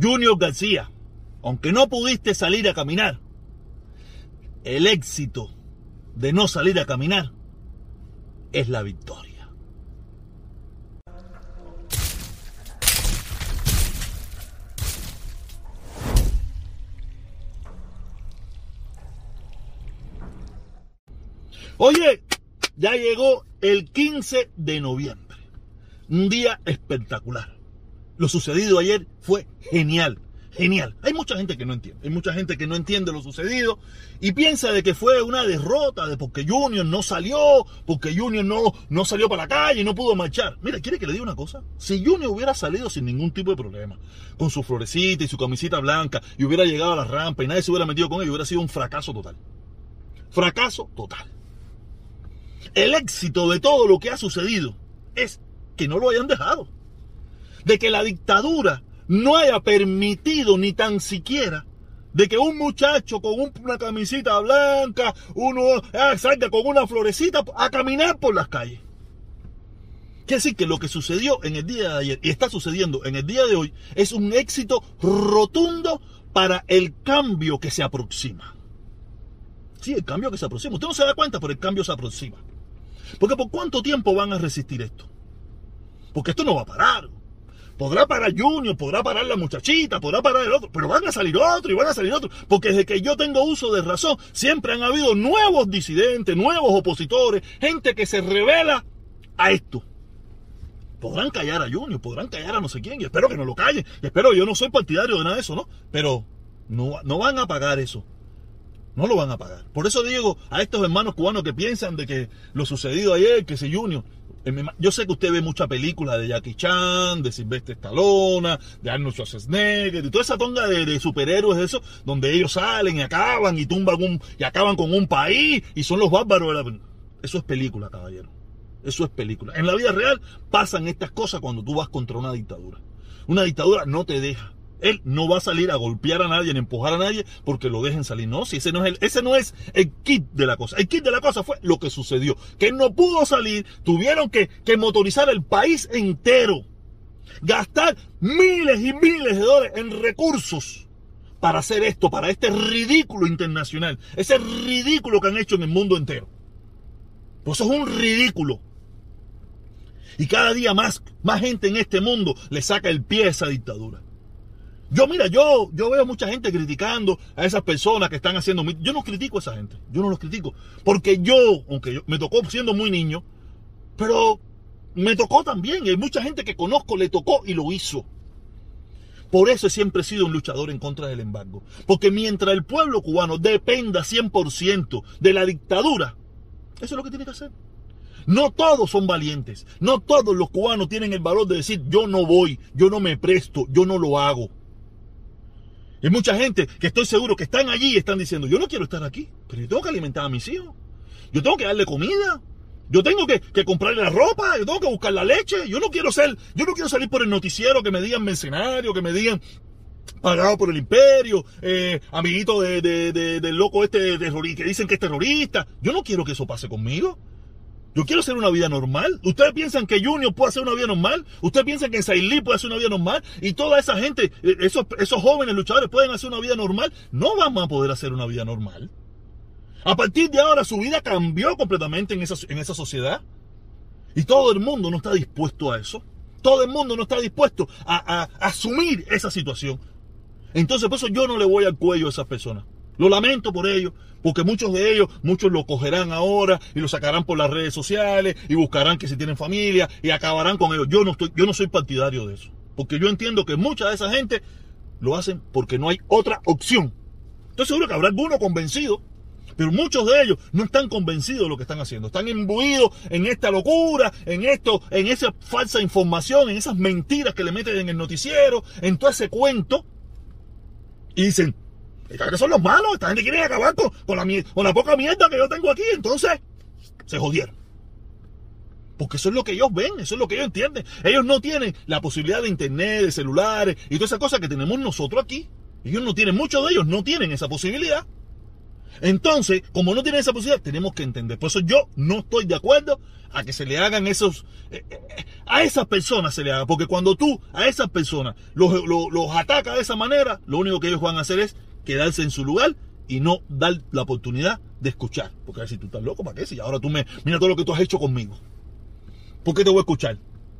Junior García, aunque no pudiste salir a caminar, el éxito de no salir a caminar es la victoria. Oye, ya llegó el 15 de noviembre. Un día espectacular. Lo sucedido ayer fue genial. Genial. Hay mucha gente que no entiende. Hay mucha gente que no entiende lo sucedido y piensa de que fue una derrota, de porque Junior no salió, porque Junior no, no salió para la calle y no pudo marchar. Mira, ¿quiere que le diga una cosa? Si Junior hubiera salido sin ningún tipo de problema, con su florecita y su camisita blanca, y hubiera llegado a la rampa y nadie se hubiera metido con él, hubiera sido un fracaso total. Fracaso total. El éxito de todo lo que ha sucedido es que no lo hayan dejado. De que la dictadura no haya permitido ni tan siquiera de que un muchacho con una camisita blanca, uno ah, salga con una florecita a caminar por las calles. Quiere decir que lo que sucedió en el día de ayer y está sucediendo en el día de hoy es un éxito rotundo para el cambio que se aproxima. Sí, el cambio que se aproxima. Usted no se da cuenta, pero el cambio se aproxima. Porque ¿por cuánto tiempo van a resistir esto? Porque esto no va a parar. Podrá parar Junior, podrá parar la muchachita, podrá parar el otro, pero van a salir otro y van a salir otro. Porque desde que yo tengo uso de razón, siempre han habido nuevos disidentes, nuevos opositores, gente que se revela a esto. Podrán callar a Junior, podrán callar a no sé quién, y espero que no lo callen. Y espero, yo no soy partidario de nada de eso, ¿no? Pero no, no van a pagar eso. No lo van a pagar. Por eso digo a estos hermanos cubanos que piensan de que lo sucedido ayer, que ese Junior, yo sé que usted ve mucha película de Jackie Chan, de Sylvester Stallone, de Arnold Schwarzenegger, de toda esa tonga de, superhéroes, eso, donde ellos salen y acaban y tumban un, y acaban con un país y son los bárbaros. Eso es película, caballero. Eso es película. En la vida real pasan estas cosas cuando tú vas contra una dictadura. Una dictadura no te deja. Él no va a salir a golpear a nadie, ni empujar a nadie, porque lo dejen salir. No, si ese no es el, ese no es el kit de la cosa. El kit de la cosa fue lo que sucedió. Que no pudo salir, tuvieron que, que motorizar el país entero. Gastar miles y miles de dólares en recursos para hacer esto, para este ridículo internacional. Ese ridículo que han hecho en el mundo entero. Pues eso es un ridículo. Y cada día más, más gente en este mundo le saca el pie a esa dictadura. Yo, mira, yo, yo veo mucha gente criticando a esas personas que están haciendo. Yo no critico a esa gente. Yo no los critico. Porque yo, aunque yo, me tocó siendo muy niño, pero me tocó también. Hay mucha gente que conozco, le tocó y lo hizo. Por eso siempre he sido un luchador en contra del embargo. Porque mientras el pueblo cubano dependa 100% de la dictadura, eso es lo que tiene que hacer. No todos son valientes. No todos los cubanos tienen el valor de decir yo no voy, yo no me presto, yo no lo hago. Hay mucha gente que estoy seguro que están allí y están diciendo, yo no quiero estar aquí, pero yo tengo que alimentar a mis hijos. Yo tengo que darle comida. Yo tengo que, comprarle la ropa, yo tengo que buscar la leche. Yo no quiero ser, yo no quiero salir por el noticiero que me digan mercenario, que me digan pagado por el imperio, eh, amiguito de, del loco este terrorista, que dicen que es terrorista. Yo no quiero que eso pase conmigo. Yo quiero hacer una vida normal. ¿Ustedes piensan que Junior puede hacer una vida normal? ¿Ustedes piensan que Sailí puede hacer una vida normal? Y toda esa gente, eh, esos, esos jóvenes luchadores pueden hacer una vida normal. No van a poder hacer una vida normal. A partir de ahora su vida cambió completamente en esa, en esa sociedad. Y todo el mundo no está dispuesto a eso. Todo el mundo no está dispuesto a, a asumir esa situación. Entonces, por eso yo no le voy al cuello a esas personas. Lo lamento por ellos, porque muchos de ellos, muchos lo cogerán ahora y lo sacarán por las redes sociales y buscarán que si tienen familia y acabarán con ellos. Yo no, estoy, yo no soy partidario de eso, porque yo entiendo que mucha de esa gente lo hacen porque no hay otra opción. Estoy seguro que habrá alguno convencido, pero muchos de ellos no están convencidos de lo que están haciendo. Están imbuidos en esta locura, en esto, en esa falsa información, en esas mentiras que le meten en el noticiero, en todo ese cuento. Y dicen, que son los malos, esta gente quiere acabar con, la, con la poca mierda que yo tengo aquí, entonces se jodieron. Porque eso es lo que ellos ven, eso es lo que ellos entienden. Ellos no tienen la posibilidad de internet, de celulares y todas esas cosas que tenemos nosotros aquí. Ellos no tienen, muchos de ellos no tienen esa posibilidad. Entonces, como no tienen esa posibilidad, tenemos que entender. Por eso yo no estoy de acuerdo a que se le hagan esos... Eh, eh, a esas personas se le haga. Porque cuando tú a esas personas los, los atacas de esa manera, lo único que ellos van a hacer es quedarse en su lugar y no dar la oportunidad de escuchar. Porque a ver si tú estás loco, ¿para qué? Si ahora tú me... Mira todo lo que tú has hecho conmigo. ¿Por qué te voy a escuchar?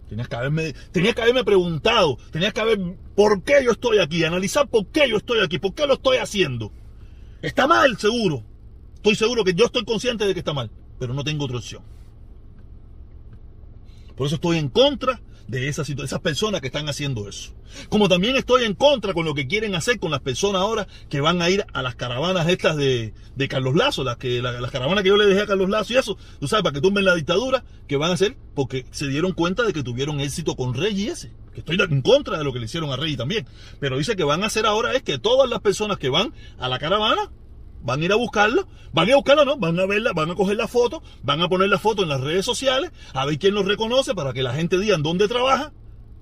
Tenías que haberme, tenías que haberme preguntado, tenías que haber por qué yo estoy aquí, analizar por qué yo estoy aquí, por qué lo estoy haciendo. Está mal, seguro. Estoy seguro que yo estoy consciente de que está mal, pero no tengo otra opción. Por eso estoy en contra de esas, esas personas que están haciendo eso. Como también estoy en contra con lo que quieren hacer con las personas ahora que van a ir a las caravanas estas de, de Carlos Lazo, las, que, las caravanas que yo le dejé a Carlos Lazo y eso, tú sabes, para que tumben la dictadura, que van a hacer porque se dieron cuenta de que tuvieron éxito con Rey y ese. Que estoy en contra de lo que le hicieron a Rey también. Pero dice que van a hacer ahora es que todas las personas que van a la caravana Van a ir a buscarla, van a ir a buscarla, ¿no? Van a verla, van a coger la foto, van a poner la foto en las redes sociales, a ver quién los reconoce para que la gente diga dónde trabaja,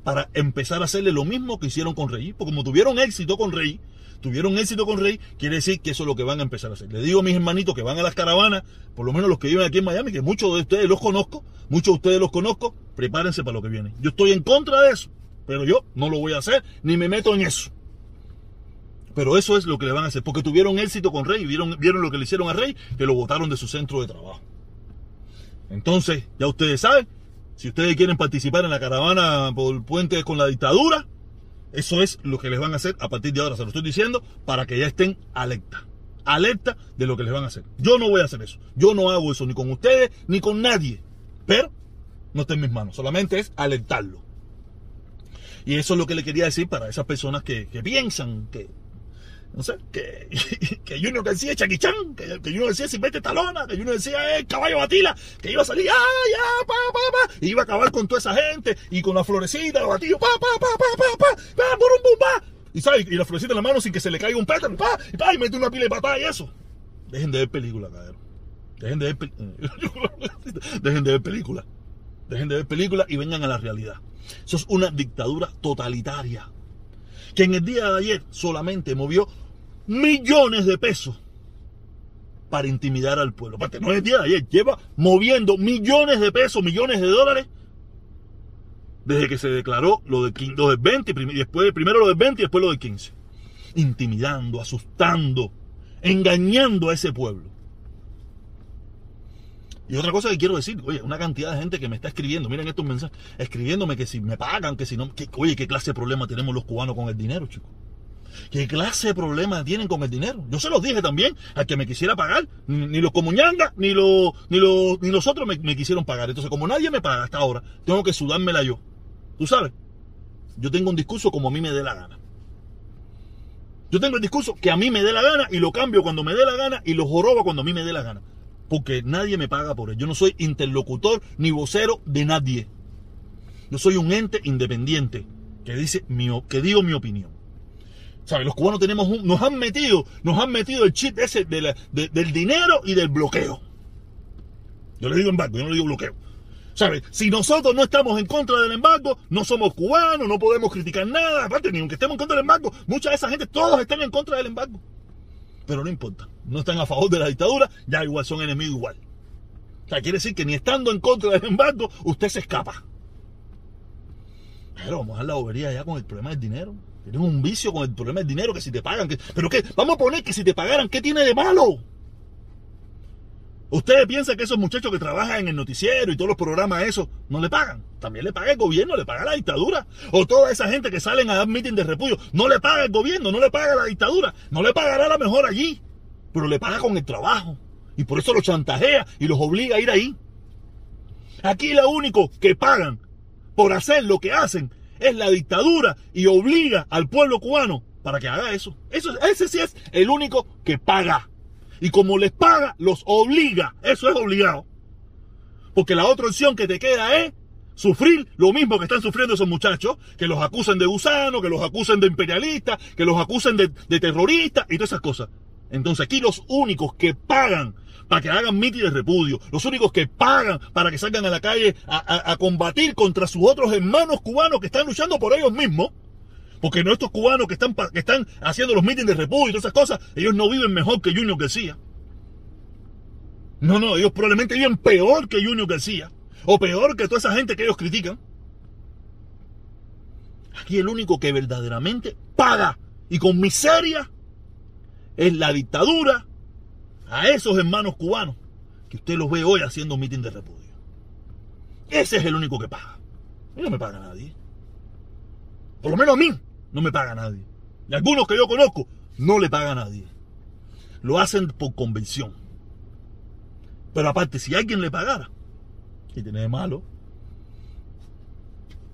para empezar a hacerle lo mismo que hicieron con Rey. Porque como tuvieron éxito con Rey, tuvieron éxito con Rey, quiere decir que eso es lo que van a empezar a hacer. Le digo a mis hermanitos que van a las caravanas, por lo menos los que viven aquí en Miami, que muchos de ustedes los conozco, muchos de ustedes los conozco, prepárense para lo que viene. Yo estoy en contra de eso, pero yo no lo voy a hacer, ni me meto en eso. Pero eso es lo que le van a hacer, porque tuvieron éxito con Rey, vieron, vieron lo que le hicieron a Rey, que lo votaron de su centro de trabajo. Entonces, ya ustedes saben, si ustedes quieren participar en la caravana por puente con la dictadura, eso es lo que les van a hacer a partir de ahora, se lo estoy diciendo, para que ya estén alerta. Alerta de lo que les van a hacer. Yo no voy a hacer eso. Yo no hago eso ni con ustedes ni con nadie. Pero no está en mis manos. Solamente es alertarlo. Y eso es lo que le quería decir para esas personas que piensan que no sé, que, que Junior decía Chucky Chan, que, que Junior decía vete Talona, que Junior decía eh, Caballo Batila, que iba a salir, ah, ya, pa, pa, pa, y iba a acabar con toda esa gente, y con la florecita, el batillo, pa, pa, pa, pa, pa, pa, pa, un bum, pa, y sabes, y la florecita en la mano sin que se le caiga un pétalo, pa, y pa, y mete una pila de patada y eso. Dejen de ver películas, cabrón. Dejen de ver, dejen de ver películas. Dejen de ver películas y vengan a la realidad. Eso es una dictadura totalitaria. Que en el día de ayer solamente movió millones de pesos para intimidar al pueblo. Aparte, no es el día de ayer, lleva moviendo millones de pesos, millones de dólares desde que se declaró lo del, 20 y después, primero lo del 20 y después lo del 15. Intimidando, asustando, engañando a ese pueblo. Y otra cosa que quiero decir, oye, una cantidad de gente que me está escribiendo, miren estos mensajes, escribiéndome que si me pagan, que si no, oye, qué clase de problema tenemos los cubanos con el dinero, chicos. ¿Qué clase de problemas tienen con el dinero? Yo se los dije también al que me quisiera pagar. Ni, los comuñangas, ni, los, ni, los, ni los otros me, quisieron pagar. Entonces, como nadie me paga hasta ahora, tengo que sudármela yo. ¿Tú sabes? Yo tengo un discurso como a mí me dé la gana. Yo tengo el discurso que a mí me dé la gana y lo cambio cuando me dé la gana y lo jorobo cuando a mí me dé la gana. Porque nadie me paga por él. Yo no soy interlocutor ni vocero de nadie. Yo soy un ente independiente que dice que digo mi opinión. ¿Sabes? Los cubanos tenemos un, nos han metido, nos han metido el chip ese del dinero y del bloqueo. Yo le digo embargo, yo no le digo bloqueo. ¿Sabes? Si nosotros no estamos en contra del embargo, no somos cubanos, no podemos criticar nada. Aparte, ni aunque estemos en contra del embargo, mucha de esa gente, todos están en contra del embargo. Pero no importa, no están a favor de la dictadura, ya igual son enemigos igual. O sea, quiere decir que ni estando en contra del embargo, usted se escapa. Pero vamos a la bobería ya con el problema del dinero. Tienes un vicio con el problema del dinero, que si te pagan, que, pero qué, vamos a poner que si te pagaran, ¿qué tiene de malo? Ustedes piensan que esos muchachos que trabajan en el noticiero y todos los programas, eso, no le pagan. También le paga el gobierno, le paga la dictadura. O toda esa gente que salen a dar meeting de repudio, no le paga el gobierno, no le paga la dictadura. No le pagará la mejor allí, pero le paga con el trabajo. Y por eso los chantajea y los obliga a ir ahí. Aquí lo único que pagan por hacer lo que hacen es la dictadura y obliga al pueblo cubano para que haga eso. eso. Ese sí es el único que paga. Y como les paga, los obliga. Eso es obligado. Porque la otra opción que te queda es sufrir lo mismo que están sufriendo esos muchachos, que los acusen de gusano, que los acusen de imperialistas, que los acusen de, terroristas y todas esas cosas. Entonces aquí los únicos que pagan para que hagan mítines de repudio, los únicos que pagan para que salgan a la calle a, combatir contra sus otros hermanos cubanos que están luchando por ellos mismos, porque nuestros cubanos que están, que están haciendo los mítines de repudio y todas esas cosas, ellos no viven mejor que Junior García. No, no, ellos probablemente viven peor que Junior García. O peor que toda esa gente que ellos critican. Aquí el único que verdaderamente paga y con miseria es la dictadura a esos hermanos cubanos que usted los ve hoy haciendo mitin de repudio. Ese es el único que paga. A no me paga nadie. Por lo menos a mí no me paga nadie. Y algunos que yo conozco no le paga a nadie. Lo hacen por convención. Pero aparte, si alguien le pagara, ¿qué tiene de malo?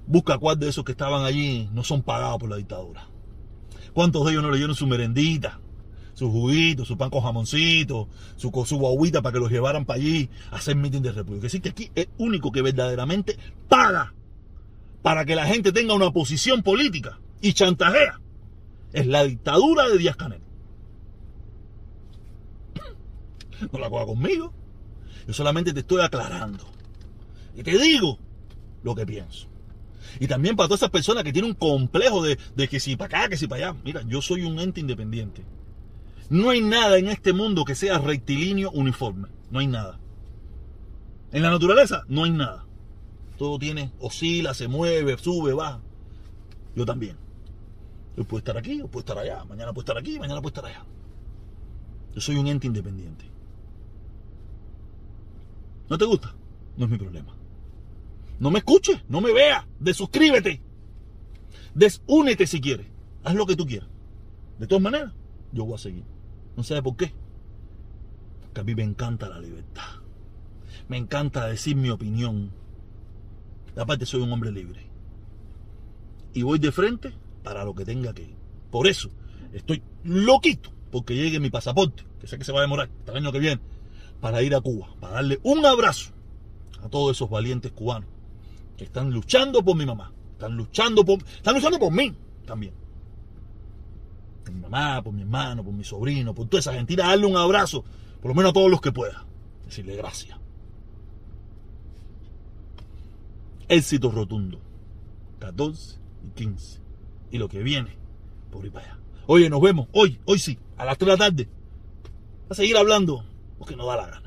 Busca cuál de esos que estaban allí no son pagados por la dictadura. ¿Cuántos de ellos no le dieron su merendita, su juguito, su pan con jamoncito, su, su guaguita para que los llevaran para allí a hacer mitin de república? Decir, que aquí es único que verdaderamente paga para que la gente tenga una posición política y chantajea. Es la dictadura de Díaz Canel. No la coja conmigo. Yo solamente te estoy aclarando. Y te digo lo que pienso. Y también para todas esas personas que tienen un complejo de, de que si para acá, que si para allá. Mira, yo soy un ente independiente. No hay nada en este mundo que sea rectilíneo uniforme. No hay nada. En la naturaleza no hay nada. Todo tiene, oscila, se mueve, sube, baja. Yo también. Yo puedo estar aquí, yo puedo estar allá, mañana puedo estar aquí, mañana puedo estar allá. Yo soy un ente independiente. ¿No te gusta? No es mi problema. No me escuches, no me veas, desuscríbete. Desúnete si quieres. Haz lo que tú quieras. De todas maneras, yo voy a seguir. No sé por qué. Porque a mí me encanta la libertad. Me encanta decir mi opinión. Y aparte soy un hombre libre. Y voy de frente para lo que tenga que ir. Por eso estoy loquito porque llegue mi pasaporte, que sé que se va a demorar hasta el año que viene, para ir a Cuba, para darle un abrazo a todos esos valientes cubanos que están luchando por mi mamá, están luchando por, están luchando por mí también. Por mi mamá, por mi hermano, por mi sobrino, por toda esa gente. Ir darle un abrazo, por lo menos a todos los que pueda. Decirle gracias. Éxito rotundo. 14 y 15. Y lo que viene por ahí para allá. Oye, nos vemos hoy, hoy sí, a las 3 de la tarde. A seguir hablando porque nos da la gana.